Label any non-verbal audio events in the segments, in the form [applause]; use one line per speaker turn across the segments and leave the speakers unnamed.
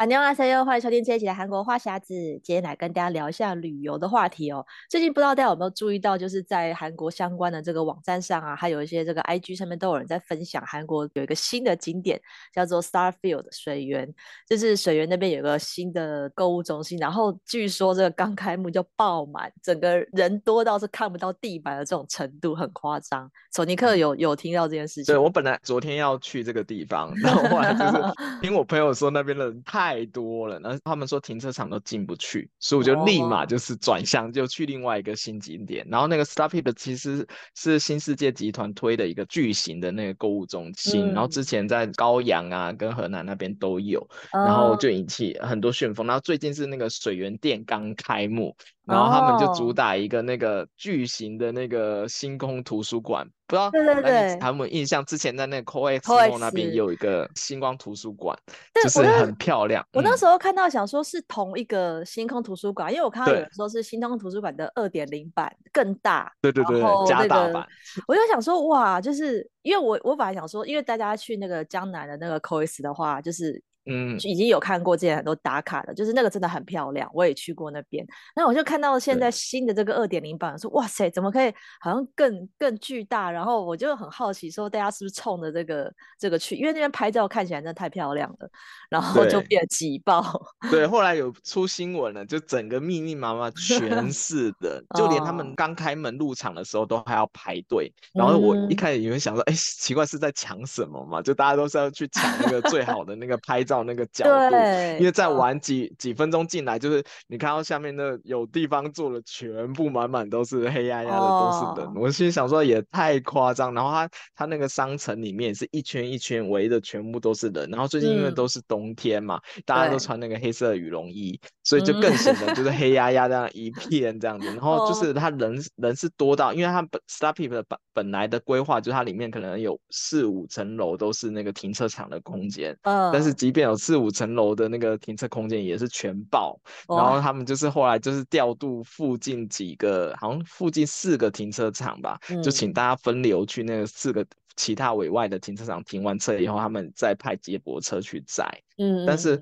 安妞哈塞哟，欢迎收听这一期的韩国话匣子。今天来跟大家聊一下旅游的话题哦。最近不知道大家有没有注意到，就是在韩国相关的这个网站上啊，还有一些这个 IG 上面都有人在分享，韩国有一个新的景点叫做 Starfield 水源，就是水源那边有个新的购物中心，然后据说这个刚开幕就爆满，整个人多到是看不到地板的这种程度，很夸张。索尼克有有听到这件事情？
对，我本来昨天要去这个地方，然后后来就是 [laughs] 听我朋友说那边的人太。太多了，然后他们说停车场都进不去，所以我就立马就是转向，就去另外一个新景点。Oh. 然后那个 Starfield 其实是新世界集团推的一个巨型的那个购物中心，嗯、然后之前在高阳啊跟河南那边都有，然后就引起很多旋风。然后最近是那个水源店刚开幕。然后他们就主打一个那个巨型的那个星空图书馆，不知道对对对，他们印象之前在那个 COEX 那边有一个星光图书馆，就是很漂亮。
我那时候看到想说是同一个星空图书馆，因为我看到有人说是星空图书馆的二点零版更大，
对对对，加大版。
我就想说哇，就是因为我我本来想说，因为大家去那个江南的那个 COEX 的话，就是。嗯，已经有看过之前很多打卡的，就是那个真的很漂亮，我也去过那边。那我就看到现在新的这个二点零版，说哇塞，怎么可以好像更更巨大？然后我就很好奇，说大家是不是冲着这个这个去？因为那边拍照看起来真的太漂亮了，然后就变挤爆。[laughs]
对，后来有出新闻了，就整个密密麻麻全 [laughs] 是的，就连他们刚开门入场的时候都还要排队。然后我一开始以为想说，哎、嗯，奇怪是在抢什么嘛？就大家都是要去抢那个最好的那个拍。照那个角度，因为再晚几几分钟进来，就是你看到下面那有地方坐的，全部满满都是黑压压的，都是人。我心里想说也太夸张。然后他他那个商城里面是一圈一圈围的，全部都是人。然后最近因为都是冬天嘛，大家都穿那个黑色的羽绒衣，所以就更显得就是黑压压这样一片这样子。然后就是他人人是多到，因为他本 Starpeep 的本本来的规划就是它里面可能有四五层楼都是那个停车场的空间，但是即便有四五层楼的那个停车空间也是全爆，然后他们就是后来就是调度附近几个，好像附近四个停车场吧，就请大家分流去那个四个其他委外的停车场停完车以后，他们再派接驳车去载。嗯，但是。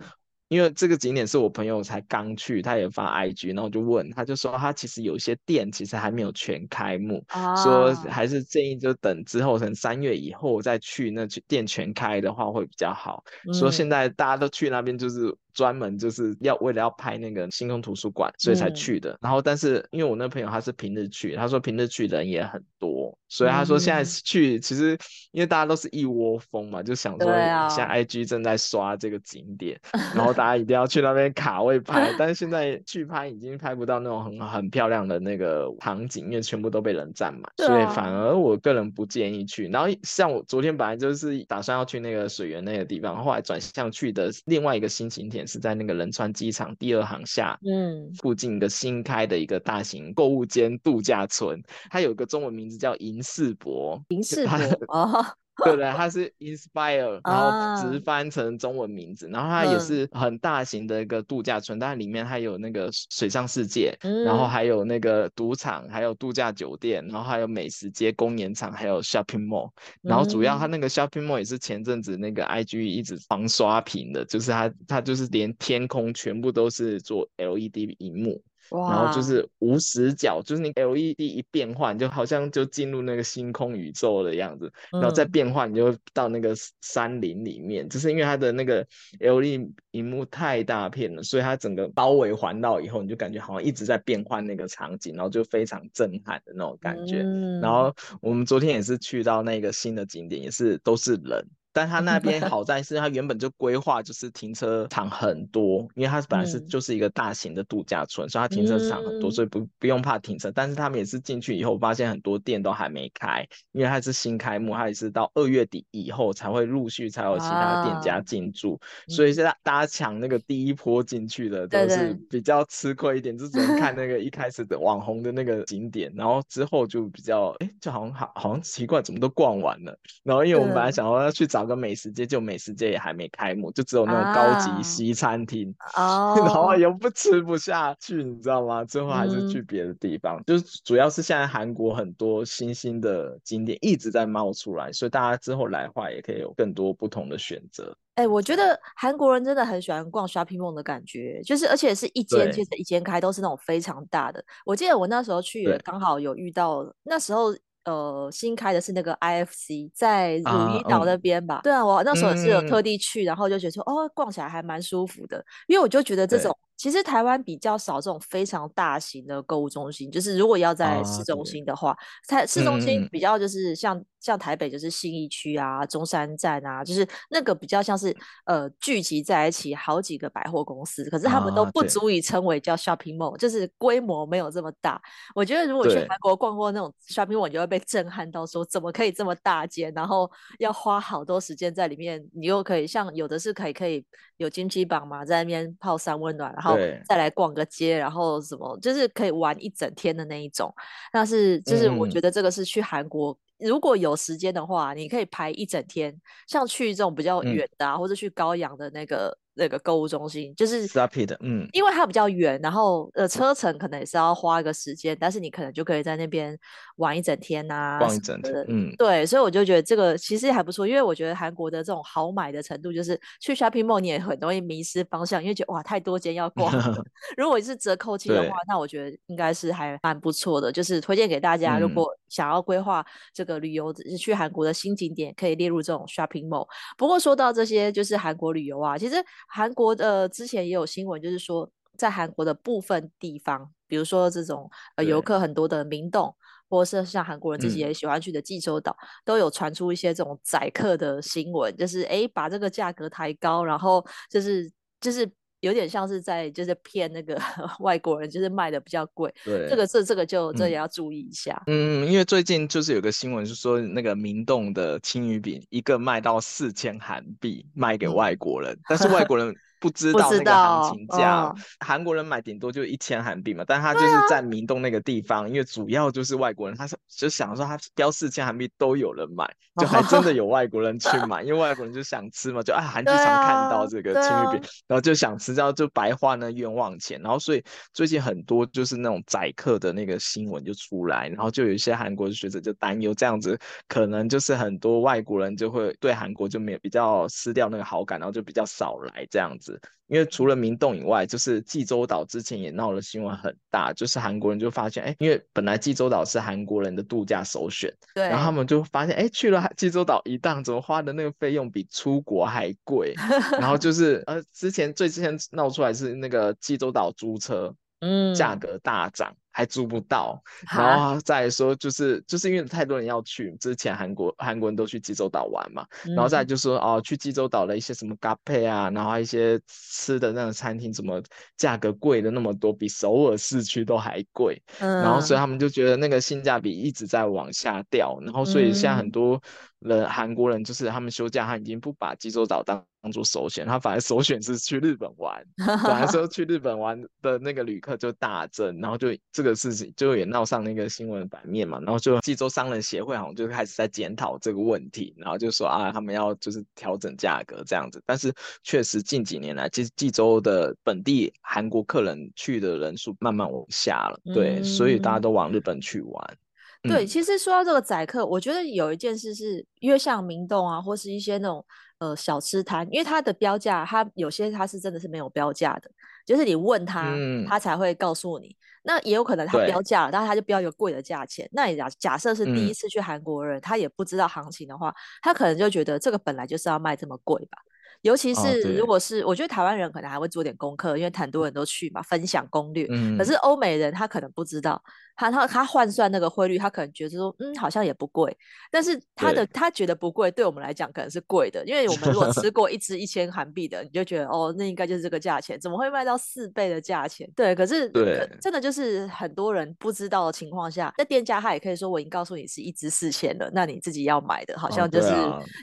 因为这个景点是我朋友才刚去，他也发 IG，然后我就问，他就说他其实有些店其实还没有全开幕，啊、说还是建议就等之后，可能三月以后再去，那店全开的话会比较好。嗯、说现在大家都去那边就是。专门就是要为了要拍那个星空图书馆，所以才去的。嗯、然后，但是因为我那朋友他是平日去，他说平日去人也很多，所以他说现在去其实因为大家都是一窝蜂嘛，就想说现在 IG 正在刷这个景点，啊、然后大家一定要去那边卡位拍。但是现在去拍已经拍不到那种很很漂亮的那个场景，因为全部都被人占满，啊、所以反而我个人不建议去。然后像我昨天本来就是打算要去那个水源那个地方，后来转向去的另外一个新景点。是在那个仁川机场第二航厦，嗯，附近一个新开的一个大型购物间度假村，它有一个中文名字叫银世博，
银世博哦。[laughs]
对对，它是 Inspire，然后直翻成中文名字，啊、然后它也是很大型的一个度假村，嗯、但里面还有那个水上世界，嗯、然后还有那个赌场，还有度假酒店，然后还有美食街、公园场，还有 shopping mall，然后主要它那个 shopping mall 也是前阵子那个 IG 一直狂刷屏的，就是它它就是连天空全部都是做 LED 荧幕。哇然后就是无死角，就是你 LED 一变换，就好像就进入那个星空宇宙的样子，嗯、然后再变换，你就到那个山林里面。就是因为它的那个 LED 萤幕太大片了，所以它整个包围环绕以后，你就感觉好像一直在变换那个场景，然后就非常震撼的那种感觉。嗯、然后我们昨天也是去到那个新的景点，也是都是人。但他那边 [laughs] 好在是他原本就规划就是停车场很多，因为他本来是就是一个大型的度假村，嗯、所以他停车场很多，所以不不用怕停车。但是他们也是进去以后发现很多店都还没开，因为它是新开幕，它也是到二月底以后才会陆续才有其他店家进驻，啊、所以现在大家抢那个第一波进去的都是比较吃亏一点，就只能看那个一开始的网红的那个景点，然后之后就比较哎、欸，就好像好好像奇怪，怎么都逛完了。然后因为我们本来想说要去找个美食街，就美食街也还没开幕，就只有那种高级西餐厅，啊、[laughs] 然后又不吃不下去，你知道吗？最后还是去别的地方，嗯、就是主要是现在韩国很多新兴的景点一直在冒出来，所以大家之后来的话也可以有更多不同的选择。
哎、欸，我觉得韩国人真的很喜欢逛 shopping mall 的感觉，就是而且是一间接着一间开，都是那种非常大的。我记得我那时候去，刚好有遇到那时候。呃，新开的是那个 IFC，在汝矣岛那边吧？啊嗯、对啊，我那时候也是有特地去，嗯、然后就觉得说，哦，逛起来还蛮舒服的，因为我就觉得这种。其实台湾比较少这种非常大型的购物中心，就是如果要在市中心的话，在、啊、市中心比较就是像、嗯、像台北就是信义区啊、中山站啊，就是那个比较像是呃聚集在一起好几个百货公司，可是他们都不足以称为叫 shopping mall，、啊、就是规模没有这么大。我觉得如果去韩国逛过那种 shopping mall，你就会被震撼到，说怎么可以这么大间，然后要花好多时间在里面，你又可以像有的是可以可以有金鸡榜嘛，在那边泡三温暖，然后。再来逛个街，然后什么就是可以玩一整天的那一种。但是就是我觉得这个是去韩国，嗯、如果有时间的话，你可以排一整天。像去这种比较远的、啊，嗯、或者去高阳的那个。那个购物中心就是
Rapid 嗯，
因为它比较远，然后呃车程可能也是要花一个时间，但是你可能就可以在那边玩一整天呐、啊，
逛一整天，嗯，
对，所以我就觉得这个其实还不错，因为我觉得韩国的这种好买的程度，就是去 shopping mall 你也很容易迷失方向，因为觉得哇太多间要逛，[laughs] 如果是折扣期的话，那我觉得应该是还蛮不错的，就是推荐给大家，如果想要规划这个旅游去韩国的新景点，可以列入这种 shopping mall。不过说到这些就是韩国旅游啊，其实。韩国的之前也有新闻，就是说在韩国的部分地方，比如说这种呃游客很多的明洞，或者是像韩国人自己也喜欢去的济州岛，嗯、都有传出一些这种宰客的新闻，就是哎把这个价格抬高，然后就是就是有点像是在就是骗那个 [laughs] 外国人，就是卖的比较贵。对，这个这这个就这也要注意一下。
嗯，因为最近就是有个新闻是说那个明洞的青鱼饼一个卖到四千韩币卖给外国人，嗯、但是外国人。不知道那个行情价，韩、哦、国人买顶多就一千韩币嘛，但他就是在明洞那个地方，啊、因为主要就是外国人，他是就想说他标四千韩币都有人买，就还真的有外国人去 [laughs] 买，哦、因为外国人就想吃嘛，就啊韩剧常看到这个青玉饼，啊、然后就想吃，然后就白花那冤枉钱，然后所以最近很多就是那种宰客的那个新闻就出来，然后就有一些韩国的学者就担忧这样子，可能就是很多外国人就会对韩国就没有比较失掉那个好感，然后就比较少来这样子。因为除了明洞以外，就是济州岛之前也闹了新闻很大，就是韩国人就发现，哎，因为本来济州岛是韩国人的度假首选，对，然后他们就发现，哎，去了济州岛一趟，怎么花的那个费用比出国还贵？[laughs] 然后就是，呃，之前最之前闹出来是那个济州岛租车，嗯，价格大涨。还租不到，然后再说就是就是因为太多人要去，之前韩国韩国人都去济州岛玩嘛，嗯、然后再就说哦，去济州岛的一些什么咖啡啊，然后一些吃的那种餐厅，怎么价格贵的那么多，比首尔市区都还贵，嗯、然后所以他们就觉得那个性价比一直在往下掉，然后所以现在很多人韩国人就是他们休假，他已经不把济州岛当当做首选，他反而首选是去日本玩，[laughs] 本来说去日本玩的那个旅客就大增，然后就这个。的事情就也闹上那个新闻版面嘛，然后就济州商人协会好像就开始在检讨这个问题，然后就说啊，他们要就是调整价格这样子。但是确实近几年来，其实济州的本地韩国客人去的人数慢慢往下了，对，嗯、所以大家都往日本去玩。
对，其实说到这个宰客，我觉得有一件事是，因为像明洞啊，或是一些那种呃小吃摊，因为它的标价，它有些它是真的是没有标价的，就是你问他，嗯、他才会告诉你。那也有可能他标价了，但是他就标一个贵的价钱。那你假假设是第一次去韩国人，嗯、他也不知道行情的话，他可能就觉得这个本来就是要卖这么贵吧。尤其是如果是，哦、我觉得台湾人可能还会做点功课，因为很多人都去嘛，分享攻略。嗯、可是欧美人他可能不知道，他他他换算那个汇率，他可能觉得说，嗯，好像也不贵。但是他的他觉得不贵，对我们来讲可能是贵的，因为我们如果吃 [laughs] 过一支一千韩币的，你就觉得哦，那应该就是这个价钱，怎么会卖到四倍的价钱？对，可是对，真的就是很多人不知道的情况下，那店家他也可以说，我已经告诉你是一支四千了，那你自己要买的，好像就是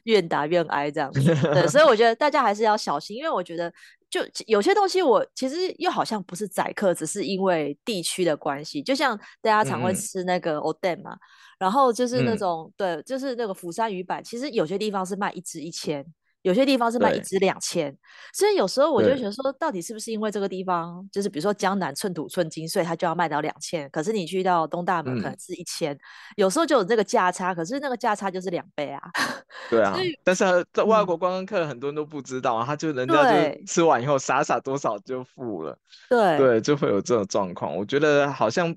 愿打愿挨这样子。哦对，啊、对，所以我觉得大家还是要小心，因为我觉得。就有些东西，我其实又好像不是宰客，只是因为地区的关系。就像大家常会吃那个 oden 嘛，嗯、然后就是那种、嗯、对，就是那个釜山鱼板，其实有些地方是卖一只一千。有些地方是卖一支两千，所以有时候我就觉得说，到底是不是因为这个地方就是比如说江南寸土寸金，所以它就要卖到两千，可是你去到东大门可能是一千、嗯，有时候就有这个价差，可是那个价差就是两倍啊。[laughs] 对啊，
但是在外国观光客很多人都不知道啊，他就人家就吃完以后傻傻多少就付了，对对，就会有这种状况。我觉得好像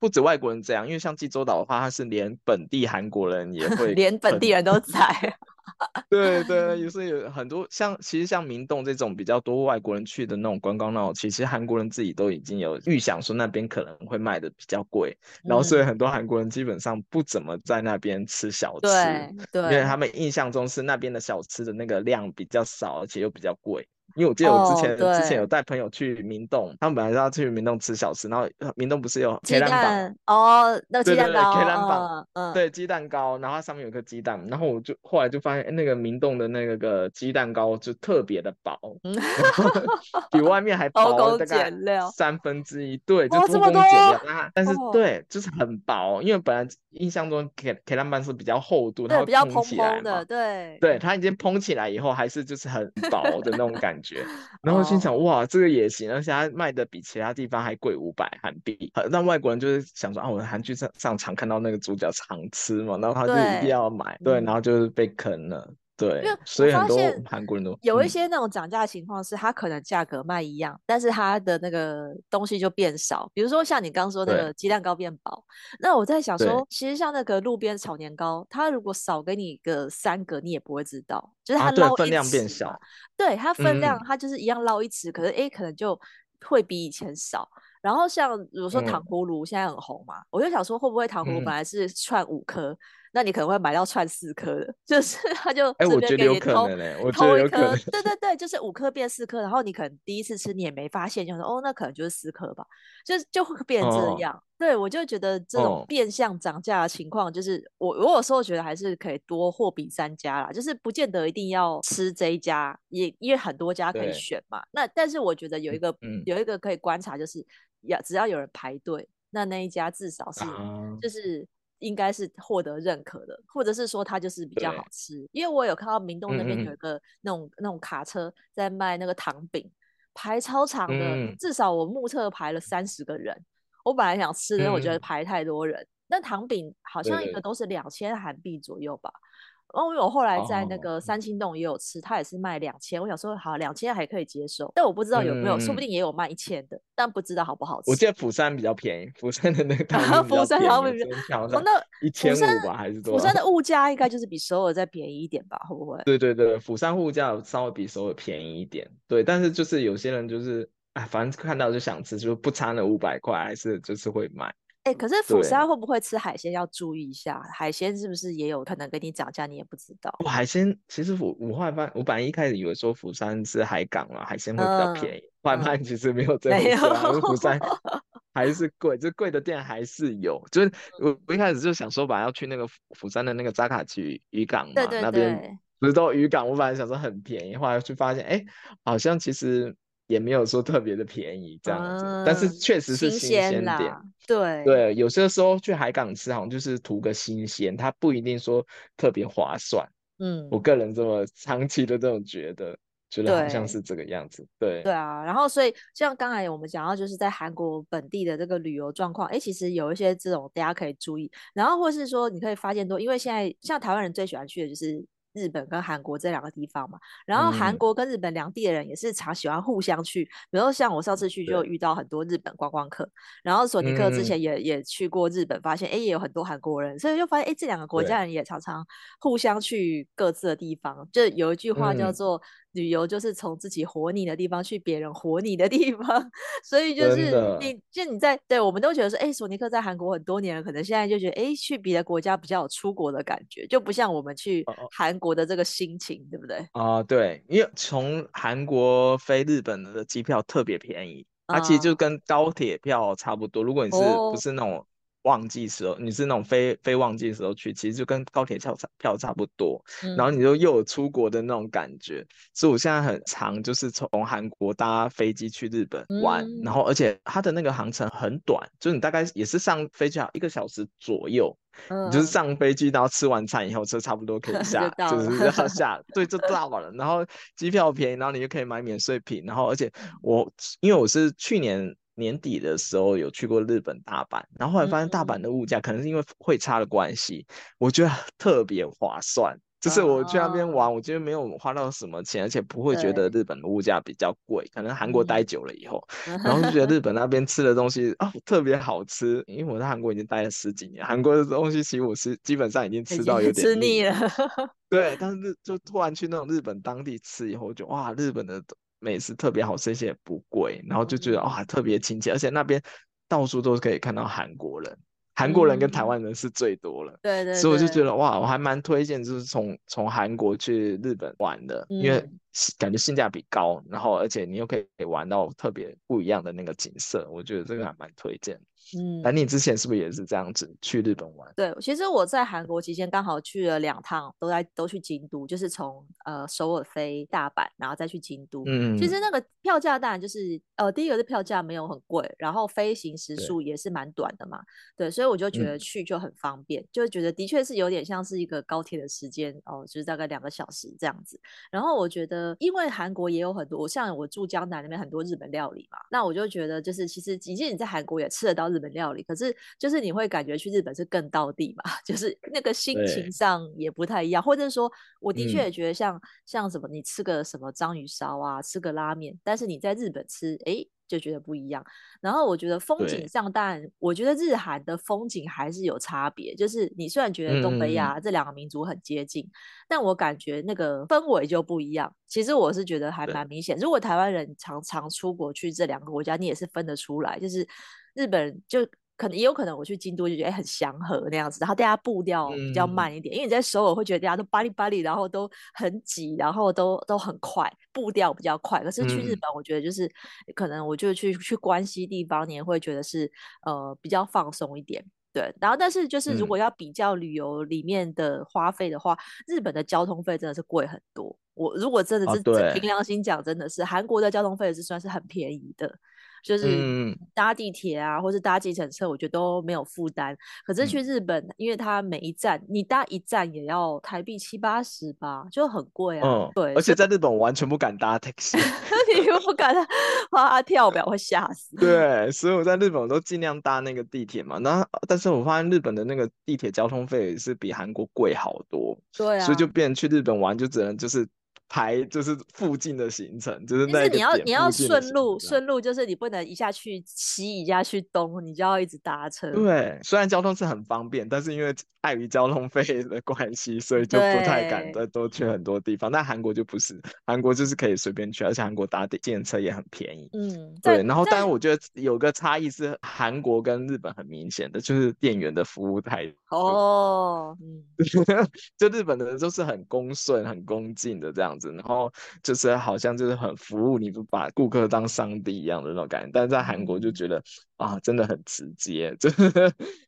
不止外国人这样，因为像济州岛的话，它是连本地韩国人也 [laughs] 会，
连本地人都在。[laughs]
对对，也是有很多像，其实像明洞这种比较多外国人去的那种观光那种，其实韩国人自己都已经有预想说那边可能会卖的比较贵，嗯，然后所以很多韩国人基本上不怎么在那边吃小吃，对，对，因为他们印象中是那边的小吃的那个量比较少，而且又比较贵。因为我记得我之前、oh, 之前有带朋友去明洞，他们本来是要去明洞吃小吃，然后明洞不是有鸡蛋
哦，那个鸡蛋糕，
对对对嗯，对鸡蛋糕，然后它上面有颗鸡蛋，然后我就后来就发现，那个明洞的那个个鸡蛋糕就特别的薄，比外面还薄大概三分之一，对，就偷工减料，但但是对，就是很薄，因为本来印象中铁铁蛋板是比较厚度，它会蓬起来嘛，
对，
对，它已经蓬起来以后，还是就是很薄的那种感觉。觉，[laughs] 然后心想、oh. 哇，这个也行，而且它卖的比其他地方还贵五百韩币。[laughs] 让外国人就是想说啊，我在韩剧上上场看到那个主角常吃嘛，然后他就一定要买，对，对然后就是被坑了。对，所以很多韩国人都
有一些那种涨价的情况，是它可能价格卖一样，嗯，但是它的那个东西就变少。比如说像你刚刚说那个鸡蛋糕变薄，那我在想说，其实像那个路边炒年糕，它如果少给你个三个，你也不会知道，就是它捞，啊，分量变小。对，它分量它就是一样捞一匙，嗯，可是哎，可能就会比以前少。然后像比如说糖葫芦现在很红嘛，嗯，我就想说会不会糖葫芦本来是串五颗。嗯那你可能会买到串四颗的，就是 [laughs] 他就这边给你偷、欸、偷一颗，对对 [laughs] 对，就是五颗变四颗，然后你可能第一次吃你也没发现，就说哦，那可能就是四颗吧，就就会变成这样。哦、对，我就觉得这种变相涨价的情况，就是、哦、我我有时候觉得还是可以多货比三家啦，就是不见得一定要吃这一家，也因为很多家可以选嘛。那但是我觉得有一个、嗯、有一个可以观察，就是要只要有人排队，那那一家至少是、啊、就是。应该是获得认可的，或者是说它就是比较好吃。因为我有看到明洞那边有一个那种、嗯、那种卡车在卖那个糖饼，排超长的、嗯，至少我目测排了三十个人。我本来想吃的，我觉得排太多人。那、嗯、糖饼好像一个都是两千韩币左右吧。哦，因为我后来在那个三清洞也有吃，他、oh. 也是卖两千。我想说，好，两千还可以接受，但我不知道有没有，嗯、说不定也有卖一千的，但不知道好不好吃。
我记得釜山比较便宜，釜山的那个 [laughs] 釜山好比较，那一千五吧，还是多少？釜山的物价应该就是比首尔再便宜一点吧？会不会？[laughs] 对对对，釜山物价稍微比首尔便宜一点，对，但是就是有些人就是，哎，反正看到就想吃，就不差那五百块，还是就是会买。
哎、欸，可是釜山会不会吃海鲜要注意一下？海鲜是不是也有可能跟你涨价？你也不知道。
我海鲜其实釜我后来发，我本来一开始以为说釜山是海港嘛，海鲜会比较便宜。后来发现其实没有这回事，啊，釜、嗯、山还是贵，就贵的店还是有。就是我我一开始就想说，本来要去那个釜山的那个扎卡奇渔港嘛，对对对，那边不是都渔港？我本来想说很便宜，后来去发现，哎、欸，好像其实。也没有说特别的便宜这样子，嗯、但是确实是新鲜点。
对
对，有些时候去海港吃，好像就是图个新鲜，它不一定说特别划算。嗯，我个人这么长期的这种觉得，觉得好像是这个样子。对
对啊，然后所以像刚才我们讲到，就是在韩国本地的这个旅游状况，哎，其实有一些这种大家可以注意，然后或是说你可以发现多，因为现在像台湾人最喜欢去的就是。日本跟韩国这两个地方嘛，然后韩国跟日本两地的人也是常喜欢互相去，嗯、比如像我上次去就遇到很多日本观光客，然后索尼克之前也、嗯、也去过日本，发现哎也有很多韩国人，所以就发现哎这两个国家人也常常互相去各自的地方，就有一句话叫做旅游就是从自己活腻的地方去别人活腻的地方，[laughs] 所以就是你就你在对，我们都觉得说，哎，索尼克在韩国很多年了，可能现在就觉得，哎，去别的国家比较有出国的感觉，就不像我们去韩国的这个心情，哦、对不对？
啊、呃，对，因为从韩国飞日本的机票特别便宜，它其实就跟高铁票差不多。如果你是不是那种。哦旺季时候，你是那种非非旺季的时候去，其实就跟高铁票差票差不多，嗯，然后你就又有出国的那种感觉。所以我现在很常，就是从韩国搭飞机去日本玩，嗯，然后而且它的那个航程很短，就是你大概也是上飞机要一个小时左右，嗯，你就是上飞机，然后吃完餐以后，车差不多可以下，[laughs] 就，就是要下，[laughs] 对，就到了。然后机票便宜，然后你就可以买免税品，然后而且我因为我是去年。年底的时候有去过日本大阪，然后后来发现大阪的物价可能是因为汇差的关系，嗯，我觉得特别划算。就是我去那边玩，我觉得没有花到什么钱，而且不会觉得日本的物价比较贵。可能韩国待久了以后，[laughs] 然后就觉得日本那边吃的东西啊，哦，特别好吃。因为我在韩国已经待了十几年，韩国的东西其实我是基本上已经吃到有点
吃腻了。[laughs]
对，但是就突然去那种日本当地吃以后，就哇，日本的。美食特别好吃，而且也不贵，然后就觉得哇，特别亲切，而且那边到处都是可以看到韩国人，韩国人跟台湾人是最多了，嗯、对，对对，所以我就觉得哇，我还蛮推荐，就是从从韩国去日本玩的，嗯、因为感觉性价比高，然后而且你又可以玩到特别不一样的那个景色，我觉得这个还蛮推荐。嗯，那你之前是不是也是这样子去日本玩？
对，其实我在韩国期间刚好去了两趟，都在都去京都，就是从呃首尔飞大阪，然后再去京都。嗯，其实那个票价当然就是呃第一个是票价没有很贵，然后飞行时速也是蛮短的嘛。对，对，所以我就觉得去就很方便，嗯、就觉得的确是有点像是一个高铁的时间哦，就是大概两个小时这样子。然后我觉得，因为韩国也有很多，像我住江南那边很多日本料理嘛，那我就觉得就是其实即使你在韩国也吃得到日本料理，可是就是你会感觉去日本是更到地嘛，[laughs] 就是那个心情上也不太一样，或者说我的确也觉得像、嗯、像什么你吃个什么章鱼烧啊，吃个拉面，但是你在日本吃，哎，就觉得不一样。然后我觉得风景上，当然我觉得日韩的风景还是有差别，就是你虽然觉得东北亚这两个民族很接近，嗯、但我感觉那个氛围就不一样。其实我是觉得还蛮明显，如果台湾人常常出国去这两个国家，你也是分得出来，就是。日本就可能也有可能我去京都就觉得很祥和那样子，然后大家步调比较慢一点，嗯、因为你在首尔会觉得大家都巴里巴里，然后都很挤，然后都都很快，步调比较快。可是去日本，我觉得就是、嗯、可能我就去去关西地方，你也会觉得是呃比较放松一点，对。然后但是就是如果要比较旅游里面的花费的话，嗯、日本的交通费真的是贵很多。我如果真的是凭良心讲，真的是韩、哦、国的交通费是算是很便宜的。就是搭地铁啊，嗯、或是搭计程车，我觉得都没有负担。可是去日本，嗯、因为它每一站你搭一站也要台币七八十吧，就很贵啊。嗯，对。而
且在日本，我完全不敢搭 taxi，[laughs]
你又不敢，怕跳表会吓死。
对，所以我在日本我都尽量搭那个地铁嘛。然后，但是我发现日本的那个地铁交通费是比韩国贵好多。对啊。所以就变成去日本玩，就只能就是。排就是附近的行程，就是那
你要你要顺路顺路，就是你不能一下去西一下去东，你就要一直搭车。
对，虽然交通是很方便，但是因为碍于交通费的关系，所以就不太敢再多去很多地方。但韩国就不是，韩国就是可以随便去，而且韩国搭电车也很便宜。嗯，对。然后，但是我觉得有个差异是韩国跟日本很明显的，就是店员的服务态度。哦，嗯，[laughs] 就日本的人都是很恭顺、很恭敬的这样。然后就是好像就是很服务你，不把顾客当上帝一样的那种感觉。但是在韩国就觉得啊，真的很直接，[laughs] 就是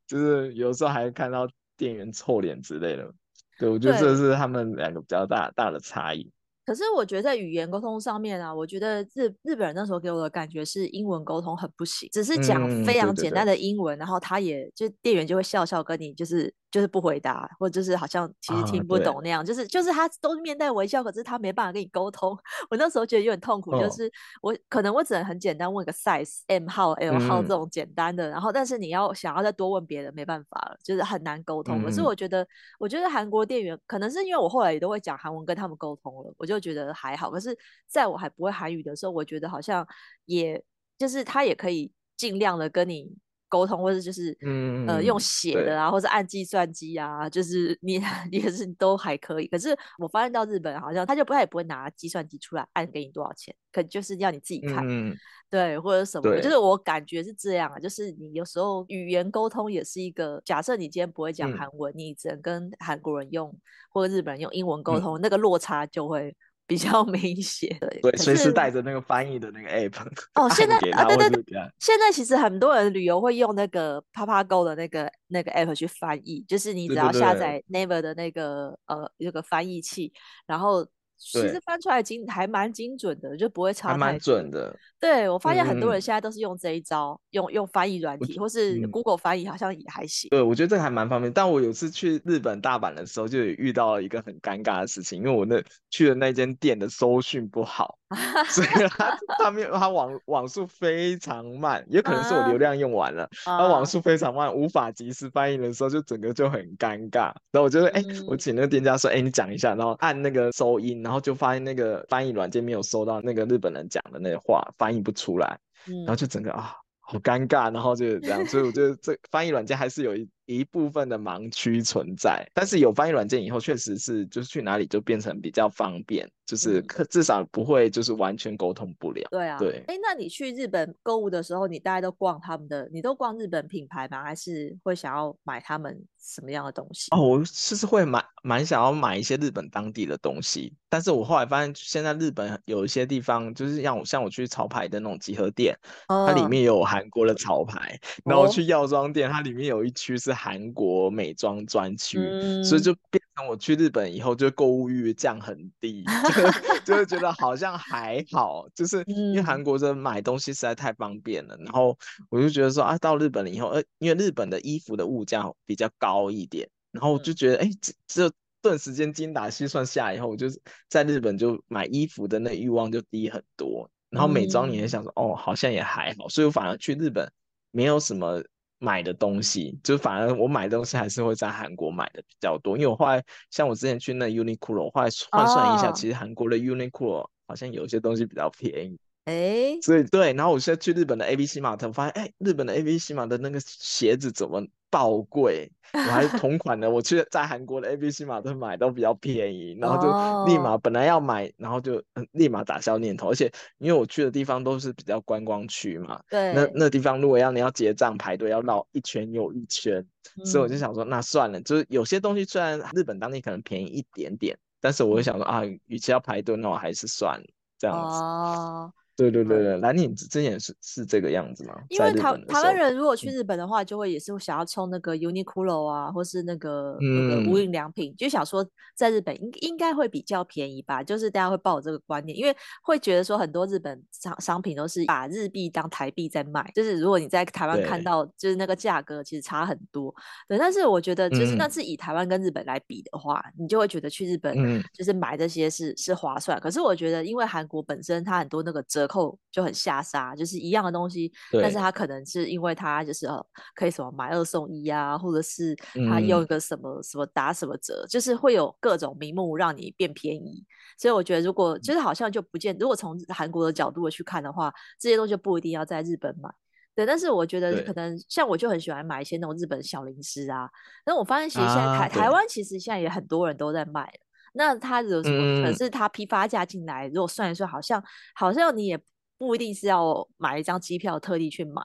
就是有时候还看到店员臭脸之类的。对，我觉得这是他们两个比较大大的差异。
可是我觉得在语言沟通上面啊，我觉得日日本人那时候给我的感觉是英文沟通很不行，只是讲非常简单的英文，嗯、然后他也就店员就会笑笑跟你就是。就是不回答，或者就是好像其实听不懂那样，啊、就是就是他都是面带微笑，可是他没办法跟你沟通。[laughs] 我那时候觉得有点痛苦，哦、就是我可能我只能很简单问个 size M 号 L 号这种简单的，嗯、然后但是你要想要再多问别人，没办法了，就是很难沟通。嗯、可是我觉得，我觉得韩国店员可能是因为我后来也都会讲韩文跟他们沟通了，我就觉得还好。可是在我还不会韩语的时候，我觉得好像也就是他也可以尽量的跟你。沟通，或者就是嗯呃用写的啊，或者按计算机啊，就是你也是都还可以。可是我发现到日本好像他就不太也不会拿计算机出来按给你多少钱，可就是要你自己看，嗯、对，或者什么，就是我感觉是这样啊，就是你有时候语言沟通也是一个，假设你今天不会讲韩文，嗯、你只能跟韩国人用或者日本人用英文沟通，嗯、那个落差就会。比较明显，[laughs] 对，
对，随时带着那个翻译的那个 app。
哦，[laughs] 现在啊，对对对，现在其实很多人旅游会用那个 Papago 的那个那个 app 去翻译，就是你只要下载 Naver 的那个呃那个翻译器，然后。其实翻出来精还蛮精准的，就不会差。
还蛮准的。
对，我发现很多人现在都是用这一招，嗯、用用翻译软体，或是 Google 翻译，好像也还行。
对，我觉得这个还蛮方便。但我有次去日本大阪的时候，就遇到了一个很尴尬的事情，因为我那去的那间店的搜讯不好，[laughs] 所以它它没有它网网速非常慢，也可能是我流量用完了，它、啊、网速非常慢，无法及时翻译的时候，就整个就很尴尬。然后我就哎，嗯、我请那个店家说，哎，你讲一下，然后按那个收音。然后就发现那个翻译软件没有收到那个日本人讲的那个话，翻译不出来，嗯、然后就整个啊好尴尬，然后就这样，所以我觉得这翻译软件还是有一一部分的盲区存在。但是有翻译软件以后，确实是就是去哪里就变成比较方便，就是可至少不会就是完全沟通不了。
对啊，对。哎，那你去日本购物的时候，你大概都逛他们的，你都逛日本品牌吗？还是会想要买他们？什么样的东西？
哦，我就是会买蛮想要买一些日本当地的东西，但是我后来发现，现在日本有一些地方，就是像我像我去潮牌的那种集合店，哦、它里面有韩国的潮牌，然后我去药妆店，它里面有一区是韩国美妆专区，嗯、所以就变成我去日本以后，就购物欲降很低，[laughs] 就就会觉得好像还好，就是因为韩国这买东西实在太方便了，然后我就觉得说啊，到日本了以后，呃，因为日本的衣服的物价比较高。一点，然后我就觉得，哎、嗯，这这顿时间精打细算下来以后，我就是在日本就买衣服的那欲望就低很多。然后美妆你也想说，嗯、哦，好像也还好，所以我反而去日本没有什么买的东西，就反而我买的东西还是会在韩国买的比较多。因为我后来像我之前去那 Uniqlo，我后来换算一下，哦、其实韩国的 Uniqlo 好像有些东西比较便宜。
哎，
所以对，然后我现在去日本的 ABC Mart，我发现，哎，日本的 ABC Mart 的那个鞋子怎么爆贵？[laughs] 我还是同款的，我去在韩国的 ABC Mart 买都比较便宜，然后就立马本来要买，然后就立马打消念头。而且因为我去的地方都是比较观光区嘛，
对，
那那地方如果要你要结账排队要绕一圈又一圈，嗯、所以我就想说，那算了，就是有些东西虽然日本当地可能便宜一点点，但是我会想说啊，与其要排队，那我还是算了这样子。哦对对对对，蓝领之前是是这个样子吗？
因为台台湾人如果去日本的话，就会也是想要冲那个 Uniqlo 啊，或是那个那个无印良品，就想说在日本应应该会比较便宜吧，就是大家会抱这个观念，因为会觉得说很多日本商商品都是把日币当台币在卖，就是如果你在台湾看到，就是那个价格其实差很多。对，但是我觉得就是那是以台湾跟日本来比的话，你就会觉得去日本就是买这些是是划算。可是我觉得因为韩国本身它很多那个折。扣就很下杀，就是一样的东西，但是他可能是因为他就是可以什么买二送一啊，或者是他用一个什么什么打什么折，嗯、就是会有各种名目让你变便宜。所以我觉得，如果就是好像就不见，如果从韩国的角度去看的话，这些东西就不一定要在日本买。对，但是我觉得可能像我就很喜欢买一些那种日本小零食啊。那我发现其实现在台、啊、台湾其实现在也很多人都在卖。那他有什么？嗯、可是他批发价进来，如果算一算，好像好像你也不一定是要买一张机票特地去买，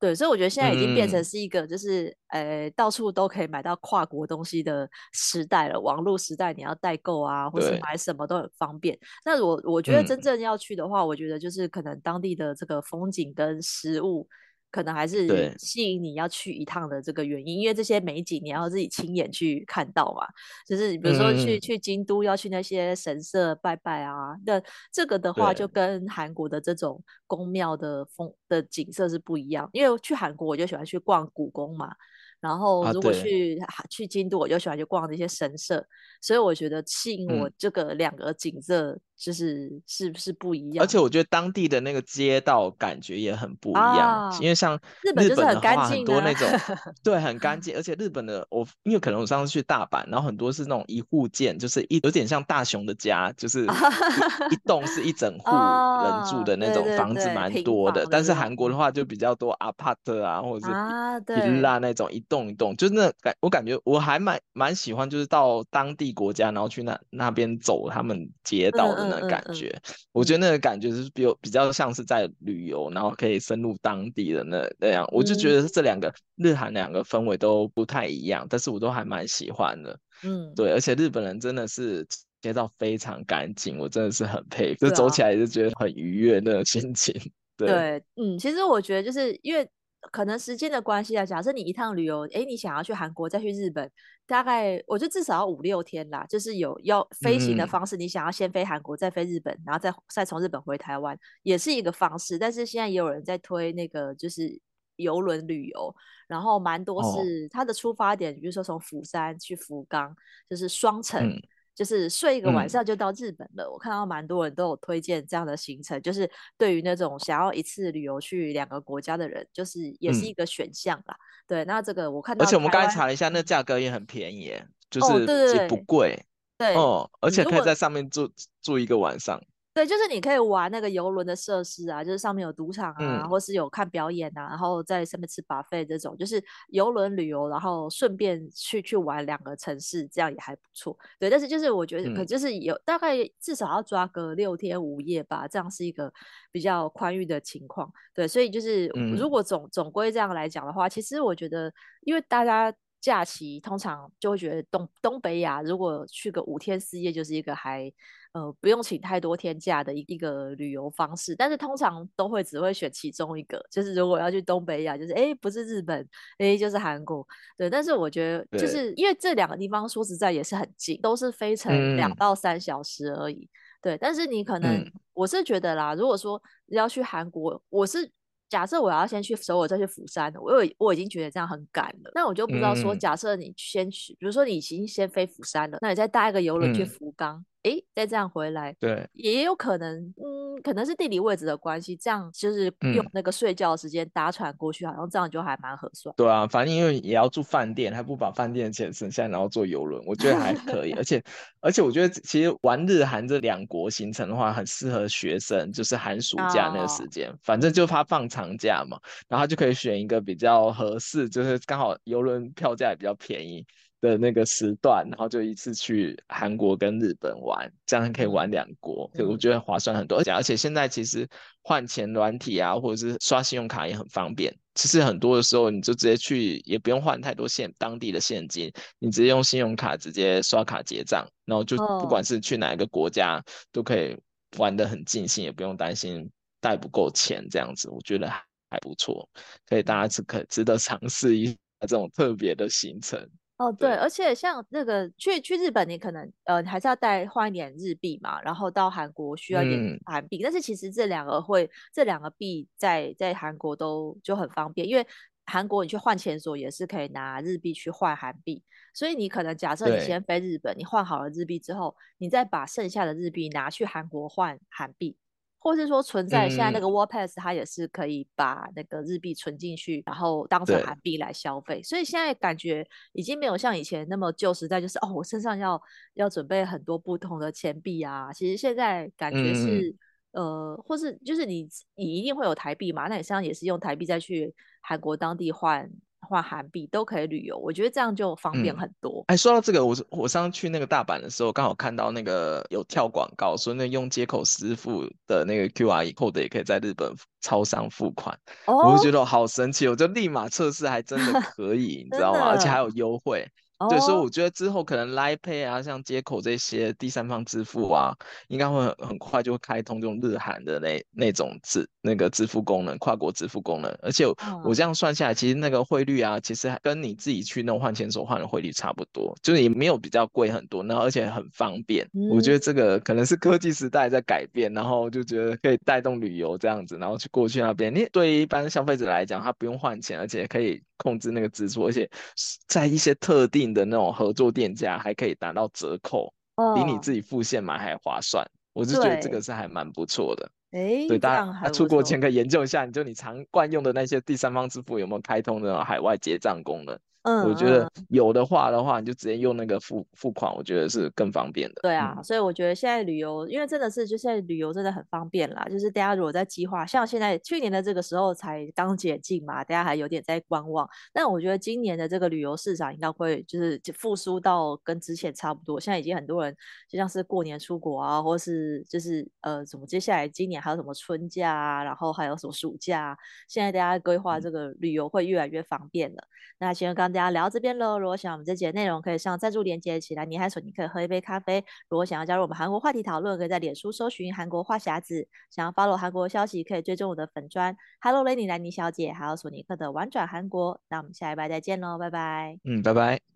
对。所以我觉得现在已经变成是一个，就是、嗯、呃，到处都可以买到跨国东西的时代了。网络时代，你要代购啊，或是买什么都很方便。那我我觉得真正要去的话，嗯、我觉得就是可能当地的这个风景跟食物。可能还是吸引你要去一趟的这个原因，因为这些美景你要自己亲眼去看到嘛。就是比如说去、嗯、去京都要去那些神社拜拜啊，那这个的话就跟韩国的这种宫庙的风的景色是不一样。因为去韩国我就喜欢去逛故宫嘛，然后如果去、啊、去京都，我就喜欢去逛那些神社，所以我觉得吸引我这个两个景色。嗯就是是不是不一样？
而且我觉得当地的那个街道感觉也很不一样，啊、因为像日本就是，很干净多那种 [laughs] 对很干净，而且日本的我因为可能我上次去大阪，然后很多是那种一户建，就是一有点像大雄的家，就是一一 [laughs] 栋是一整户人住的那种房子，蛮多的。但是韩国的话就比较多阿帕特啊，或者是 villa 那种一栋一动，就是那感我感觉我还蛮蛮喜欢，就是到当地国家，然后去那那边走他们街道的。那感觉，嗯嗯嗯、我觉得那个感觉是比较比较像是在旅游，然后可以深入当地的那那样，我就觉得这两个日韩两个氛围都不太一样，但是我都还蛮喜欢的。嗯，对，而且日本人真的是街道非常干净，我真的是很佩服，就走起来就觉得很愉悦那种心情。[laughs] 对，
对，嗯，其实我觉得就是因为。可能时间的关系啊，假设你一趟旅游，诶，你想要去韩国再去日本，大概我觉得至少要五六天啦。就是有要飞行的方式，嗯、你想要先飞韩国再飞日本，然后再再从日本回台湾，也是一个方式。但是现在也有人在推那个就是游轮旅游，然后蛮多是它的出发点，哦、比如说从釜山去福冈，就是双程。嗯就是睡一个晚上就到日本了。嗯、我看到蛮多人都有推荐这样的行程，就是对于那种想要一次旅游去两个国家的人，就是也是一个选项啦。嗯、对，那这个我看到，
而且我们刚才查了一下，那价格也很便宜，就是也不贵。
对，
哦，而且可以在上面住住一个晚上。
对，就是你可以玩那个游轮的设施啊，就是上面有赌场啊，嗯、或是有看表演啊，然后在上面吃 buffet 这种，就是游轮旅游，然后顺便去去玩两个城市，这样也还不错。对，但是就是我觉得，可就是有、嗯、大概至少要抓个六天五夜吧，这样是一个比较宽裕的情况。对，所以就是如果总、嗯、总归这样来讲的话，其实我觉得，因为大家假期通常就会觉得东东北亚如果去个五天四夜就是一个还。呃，不用请太多天假的一一个旅游方式，但是通常都会只会选其中一个，就是如果要去东北亚，就是哎，不是日本，哎，就是韩国，对。但是我觉得，就是因为这两个地方说实在也是很近，都是飞程两到三小时而已，嗯、对。但是你可能，嗯、我是觉得啦，如果说要去韩国，我是。假设我要先去首尔再去釜山，我有我已经觉得这样很赶了。那我就不知道说，假设你先去，嗯、比如说你已经先飞釜山了，那你再搭一个游轮去福冈，哎、嗯，再这样回来，
对，
也有可能，嗯，可能是地理位置的关系，这样就是用那个睡觉的时间搭船过去，好像这样就还蛮合算。
对啊，反正因为也要住饭店，还不把饭店的钱省下来，然后坐游轮，我觉得还可以。而且 [laughs] 而且我觉得其实玩日韩这两国行程的话，很适合学生，就是寒暑假那个时间，哦、反正就他放长假嘛，然后他就可以选一个比较合适，就是刚好游轮票价也比较便宜的那个时段，然后就一次去韩国跟日本玩，这样可以玩两国，所以、嗯、我觉得划算很多。而且而且现在其实换钱软体啊，或者是刷信用卡也很方便。其实很多的时候你就直接去，也不用换太多现当地的现金，你直接用信用卡直接刷卡结账，然后就不管是去哪一个国家、哦、都可以玩得很尽兴，也不用担心带不够钱这样子，我觉得还还不错，所以大家是可值得尝试一下这种特别的行程。
哦，对，对，而且像那个去去日本，你可能呃还是要带换一点日币嘛，然后到韩国需要一点韩币，嗯、但是其实这两个会这两个币在在韩国都就很方便，因为韩国你去换钱所也是可以拿日币去换韩币，所以你可能假设你先飞日本，你换好了日币之后，你再把剩下的日币拿去韩国换韩币。或是说存在现在那个 World Pass，它也是可以把那个日币存进去，然后当成韩币来消费。所以现在感觉已经没有像以前那么旧时代，就是哦，我身上要要准备很多不同的钱币啊。其实现在感觉是、嗯、呃，或是就是你你一定会有台币嘛，那你身上也是用台币再去韩国当地换。换韩币都可以旅游，我觉得这样就方便很多。
哎、嗯，说到这个，我我上次去那个大阪的时候，刚好看到那个有跳广告，说那用接口支付的那个 QR code 也可以在日本超商付款，哦、我就觉得好神奇，我就立马测试，还真的可以，你知道吗？而且还有优惠。对，所以我觉得之后可能 Line Pay 啊，像接口这些第三方支付啊，应该会很很快就会开通这种日韩的那那种支那个支付功能，跨国支付功能。而且我这样算下来，其实那个汇率啊，其实跟你自己去弄换钱所换的汇率差不多，就是也没有比较贵很多，然后而且很方便。嗯、我觉得这个可能是科技时代在改变，然后就觉得可以带动旅游这样子，然后去过去那边。你对于一般消费者来讲，他不用换钱，而且可以控制那个支出，而且在一些特定。的那种合作店家还可以达到折扣，比你自己付现买还划算。我是觉得这个是还蛮不错的。哎，对，大家出国前可以研究一下，你就你常惯用的那些第三方支付有没有开通那种海外结账功能。嗯，我觉得有的话的话，你就直接用那个付付款，我觉得是更方便的。
对啊，嗯、所以我觉得现在旅游，因为真的是就现在旅游真的很方便啦。就是大家如果在计划，像现在去年的这个时候才刚解禁嘛，大家还有点在观望。但我觉得今年的这个旅游市场应该会就是复苏到跟之前差不多。现在已经很多人就像是过年出国啊，或是就是呃，怎么接下来今年还有什么春假啊，然后还有什么暑假啊，现在大家规划这个旅游会越来越方便了。嗯、那其实大家聊到这边喽，如果喜欢我们这节内容，可以上赞助连接起来，你还说你可以喝一杯咖啡。如果想要加入我们韩国话题讨论，可以在脸书搜寻韩国话匣子。想要 follow 韩国消息，可以追踪我的粉专 Hello Lady 兰妮小姐，还有索尼克的玩转韩国。那我们下一拜再见喽，拜拜。
嗯，拜拜。